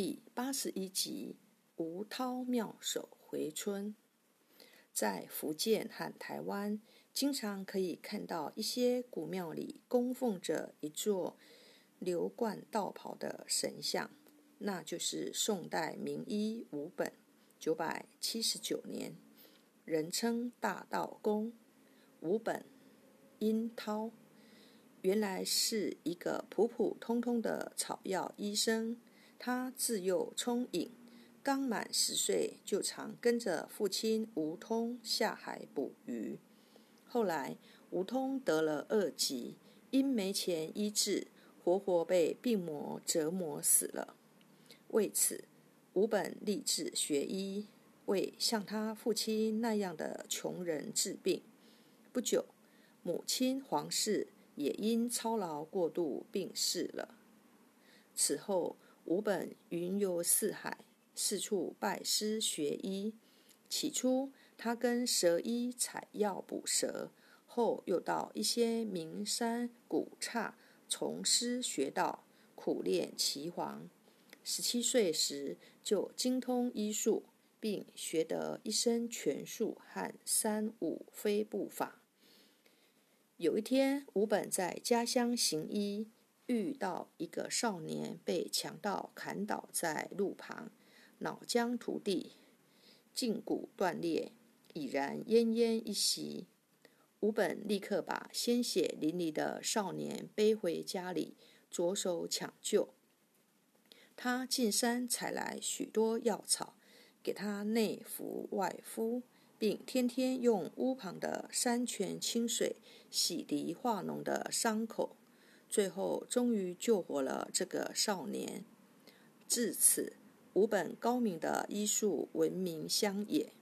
第八十一集：吴涛妙手回春。在福建和台湾，经常可以看到一些古庙里供奉着一座流贯道袍的神像，那就是宋代名医吴本。九百七十九年，人称大道公。吴本，殷涛，原来是一个普普通通的草药医生。他自幼聪颖，刚满十岁就常跟着父亲吴通下海捕鱼。后来吴通得了恶疾，因没钱医治，活活被病魔折磨死了。为此，吴本立志学医，为像他父亲那样的穷人治病。不久，母亲黄氏也因操劳过度病逝了。此后，吴本云游四海，四处拜师学医。起初，他跟蛇医采药捕蛇，后又到一些名山古刹从师学道，苦练岐黄。十七岁时，就精通医术，并学得一身拳术和三五飞步法。有一天，吴本在家乡行医。遇到一个少年被强盗砍倒在路旁，脑浆涂地，胫骨断裂，已然奄奄一息。吴本立刻把鲜血淋漓的少年背回家里，着手抢救。他进山采来许多药草，给他内服外敷，并天天用屋旁的山泉清水洗涤化脓的伤口。最后，终于救活了这个少年。至此，吴本高明的医术闻名乡野。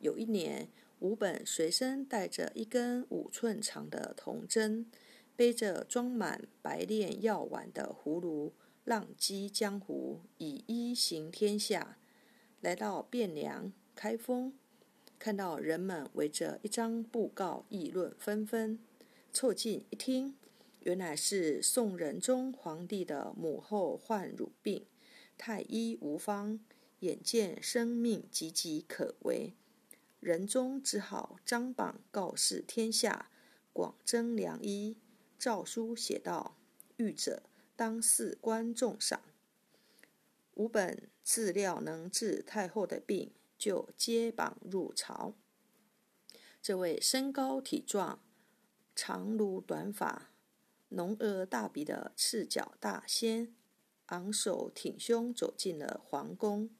有一年，吴本随身带着一根五寸长的铜针，背着装满白炼药丸的葫芦，浪迹江湖，以医行天下。来到汴梁、开封，看到人们围着一张布告，议论纷纷，凑近一听。原来是宋仁宗皇帝的母后患乳病，太医无方，眼见生命岌岌可危，仁宗只好张榜告示天下，广征良医。诏书写道：“欲者当赐官重赏。”吴本自料能治太后的病，就接榜入朝。这位身高体壮、长如短发。浓额大鼻的赤脚大仙，昂首挺胸走进了皇宫。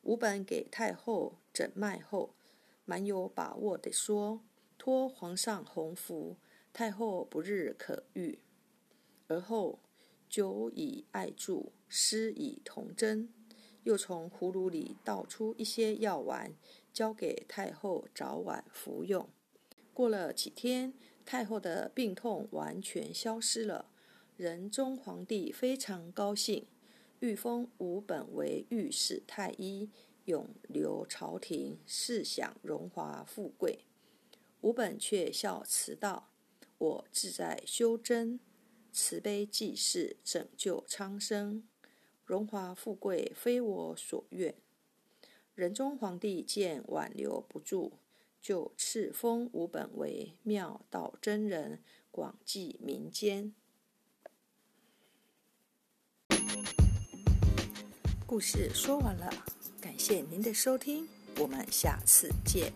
吴本给太后诊脉后，蛮有把握地说：“托皇上洪福，太后不日可愈。”而后酒以艾柱，施以铜针，又从葫芦里倒出一些药丸，交给太后早晚服用。过了几天。太后的病痛完全消失了，仁宗皇帝非常高兴，御封吴本为御史太医，永留朝廷，世享荣华富贵。吴本却笑辞道：“我志在修真，慈悲济世，拯救苍生，荣华富贵非我所愿。”仁宗皇帝见挽留不住。就赐封吴本为妙道真人，广济民间。故事说完了，感谢您的收听，我们下次见。